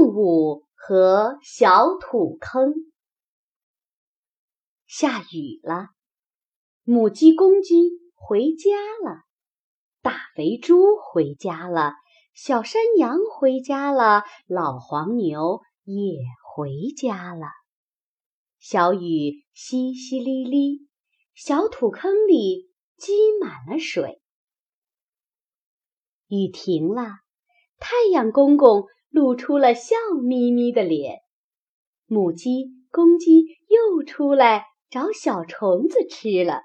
动物和小土坑。下雨了，母鸡、公鸡回家了，大肥猪回家了，小山羊回家了，老黄牛也回家了。小雨淅淅沥沥，小土坑里积满了水。雨停了，太阳公公露出了笑眯眯的脸。母鸡、公鸡又出来找小虫子吃了。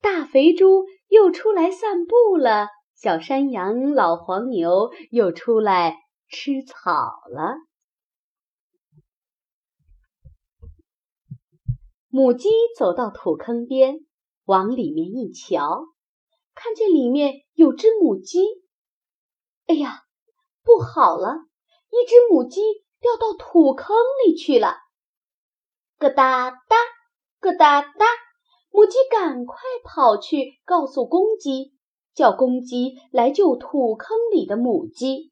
大肥猪又出来散步了。小山羊、老黄牛又出来吃草了。母鸡走到土坑边，往里面一瞧，看见里面有只母鸡。哎呀，不好了！一只母鸡掉到土坑里去了。咯哒哒，咯哒哒，母鸡赶快跑去告诉公鸡，叫公鸡来救土坑里的母鸡。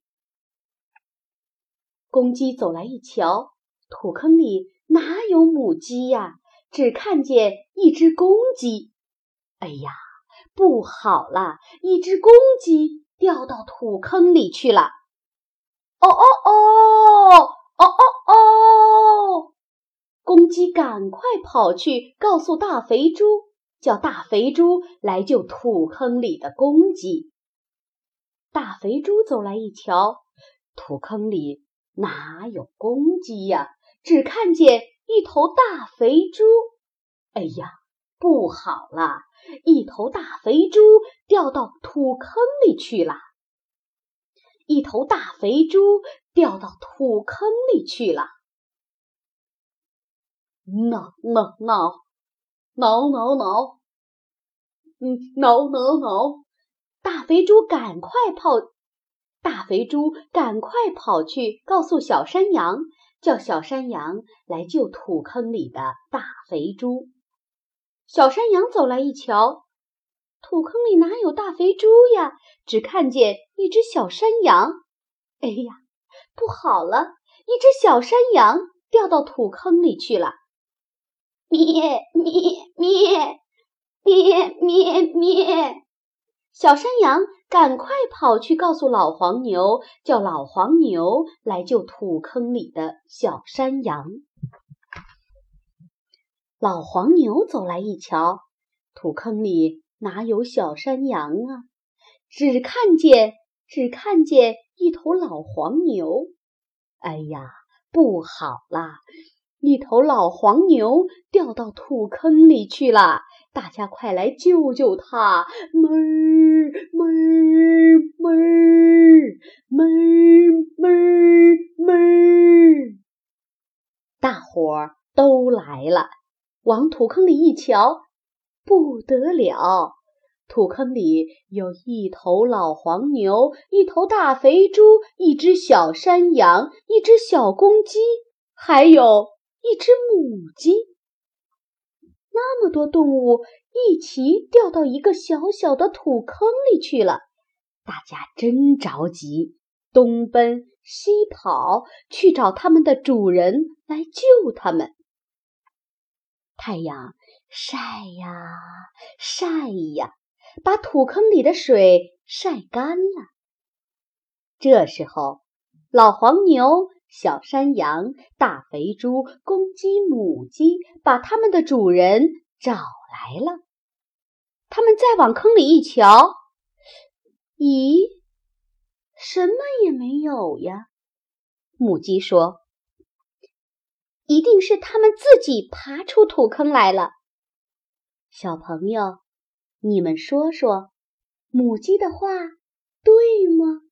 公鸡走来一瞧，土坑里哪有母鸡呀？只看见一只公鸡，哎呀，不好了！一只公鸡掉到土坑里去了。哦哦哦，哦哦哦！公鸡赶快跑去告诉大肥猪，叫大肥猪来救土坑里的公鸡。大肥猪走来一瞧，土坑里哪有公鸡呀？只看见。一头大肥猪，哎呀，不好了！一头大肥猪掉到土坑里去了。一头大肥猪掉到土坑里去了。挠挠挠，挠挠挠，嗯，挠挠挠！大肥猪赶快跑，大肥猪赶快跑去告诉小山羊。叫小山羊来救土坑里的大肥猪。小山羊走来一瞧，土坑里哪有大肥猪呀？只看见一只小山羊。哎呀，不好了！一只小山羊掉到土坑里去了。咩咩咩咩咩咩！小山羊。赶快跑去告诉老黄牛，叫老黄牛来救土坑里的小山羊。老黄牛走来一瞧，土坑里哪有小山羊啊？只看见只看见一头老黄牛。哎呀，不好啦！一头老黄牛掉到土坑里去了。大家快来救救它！哞儿哞儿哞儿哞儿哞儿哞儿，大伙儿都来了，往土坑里一瞧，不得了！土坑里有一头老黄牛，一头大肥猪，一只小山羊，一只小公鸡，还有一只母鸡。那么多动物一起掉到一个小小的土坑里去了，大家真着急，东奔西跑去找他们的主人来救他们。太阳晒呀晒呀，把土坑里的水晒干了。这时候，老黄牛。小山羊、大肥猪、公鸡、母鸡把它们的主人找来了。他们再往坑里一瞧，咦，什么也没有呀。母鸡说：“一定是他们自己爬出土坑来了。”小朋友，你们说说，母鸡的话对吗？